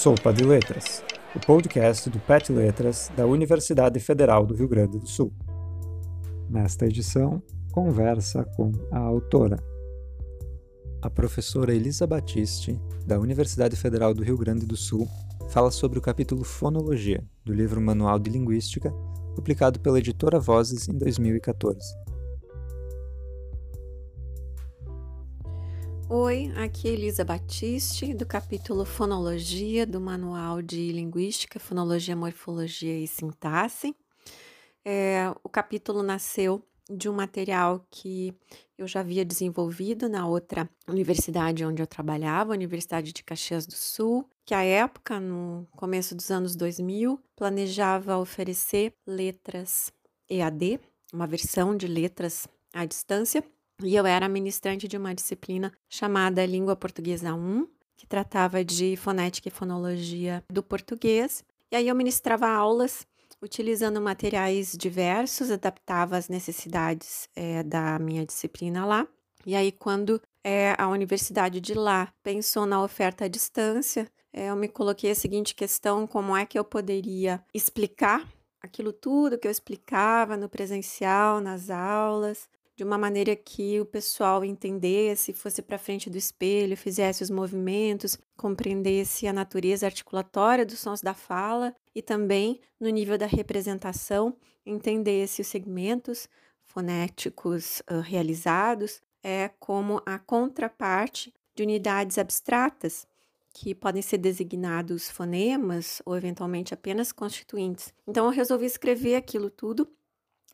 Sopa de Letras, o podcast do PET Letras da Universidade Federal do Rio Grande do Sul. Nesta edição, conversa com a autora. A professora Elisa Batiste, da Universidade Federal do Rio Grande do Sul, fala sobre o capítulo Fonologia, do livro Manual de Linguística, publicado pela editora Vozes em 2014. Oi, aqui é Elisa Batiste, do capítulo Fonologia do Manual de Linguística, Fonologia, Morfologia e Sintaxe. É, o capítulo nasceu de um material que eu já havia desenvolvido na outra universidade onde eu trabalhava, a Universidade de Caxias do Sul, que à época, no começo dos anos 2000, planejava oferecer letras EAD, uma versão de letras à distância e eu era ministrante de uma disciplina chamada Língua Portuguesa 1, que tratava de fonética e fonologia do português. E aí eu ministrava aulas utilizando materiais diversos, adaptava às necessidades é, da minha disciplina lá. E aí, quando é, a universidade de lá pensou na oferta à distância, é, eu me coloquei a seguinte questão: como é que eu poderia explicar aquilo tudo que eu explicava no presencial, nas aulas, de uma maneira que o pessoal entendesse, fosse para frente do espelho, fizesse os movimentos, compreendesse a natureza articulatória dos sons da fala e também, no nível da representação, entendesse os segmentos fonéticos uh, realizados é como a contraparte de unidades abstratas que podem ser designados fonemas ou eventualmente apenas constituintes. Então eu resolvi escrever aquilo tudo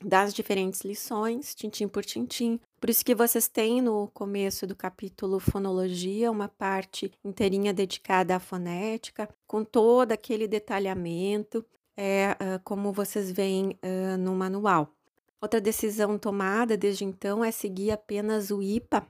das diferentes lições, tintim por tintim. Por isso que vocês têm no começo do capítulo fonologia uma parte inteirinha dedicada à fonética, com todo aquele detalhamento, é, uh, como vocês veem uh, no manual. Outra decisão tomada desde então é seguir apenas o IPA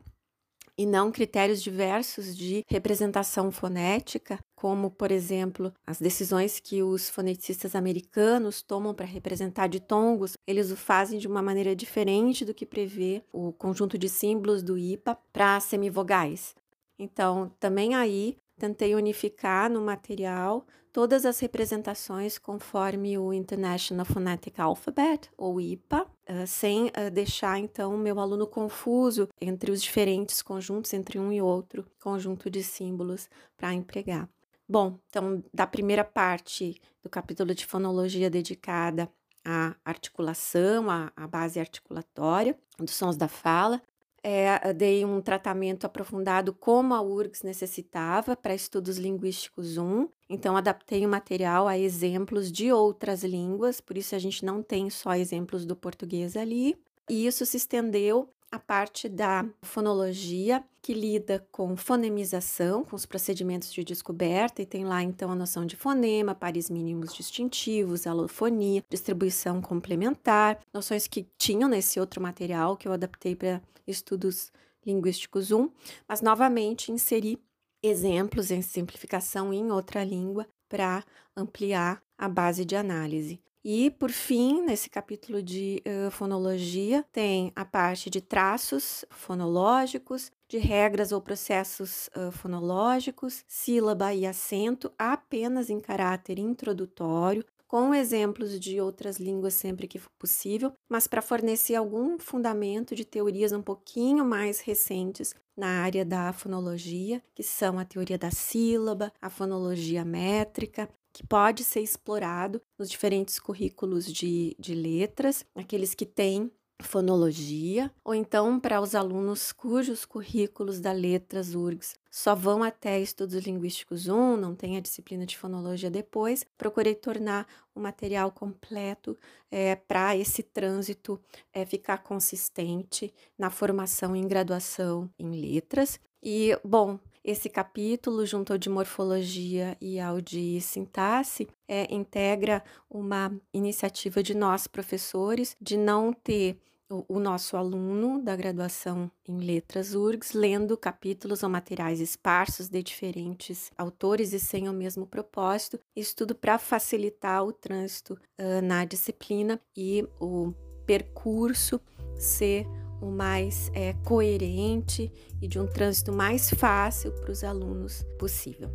e não critérios diversos de representação fonética, como, por exemplo, as decisões que os foneticistas americanos tomam para representar ditongos, eles o fazem de uma maneira diferente do que prevê o conjunto de símbolos do IPA para semivogais. Então, também aí tentei unificar no material todas as representações conforme o International Phonetic Alphabet, ou IPA, uh, sem uh, deixar então o meu aluno confuso entre os diferentes conjuntos, entre um e outro conjunto de símbolos para empregar. Bom, então, da primeira parte do capítulo de fonologia dedicada à articulação, à, à base articulatória dos sons da fala, é, dei um tratamento aprofundado como a URGS necessitava para estudos linguísticos 1. Então, adaptei o material a exemplos de outras línguas, por isso a gente não tem só exemplos do português ali. E isso se estendeu a parte da fonologia, que lida com fonemização, com os procedimentos de descoberta, e tem lá então a noção de fonema, pares mínimos distintivos, alofonia, distribuição complementar, noções que tinham nesse outro material que eu adaptei para estudos linguísticos 1, mas novamente inseri exemplos em simplificação em outra língua para ampliar a base de análise. E, por fim, nesse capítulo de uh, fonologia, tem a parte de traços fonológicos, de regras ou processos uh, fonológicos, sílaba e acento apenas em caráter introdutório, com exemplos de outras línguas sempre que possível, mas para fornecer algum fundamento de teorias um pouquinho mais recentes na área da fonologia, que são a teoria da sílaba, a fonologia métrica, que pode ser explorado nos diferentes currículos de, de letras, aqueles que têm fonologia, ou então para os alunos cujos currículos da letras URGS só vão até estudos linguísticos 1, não tem a disciplina de fonologia depois, procurei tornar o material completo é, para esse trânsito é, ficar consistente na formação em graduação em letras. E, bom, esse capítulo, junto ao de morfologia e ao de sintaxe, é, integra uma iniciativa de nós, professores, de não ter o, nosso aluno da graduação em Letras URGS lendo capítulos ou materiais esparsos de diferentes autores e sem o mesmo propósito, isso tudo para facilitar o trânsito uh, na disciplina e o percurso ser o mais é, coerente e de um trânsito mais fácil para os alunos possível.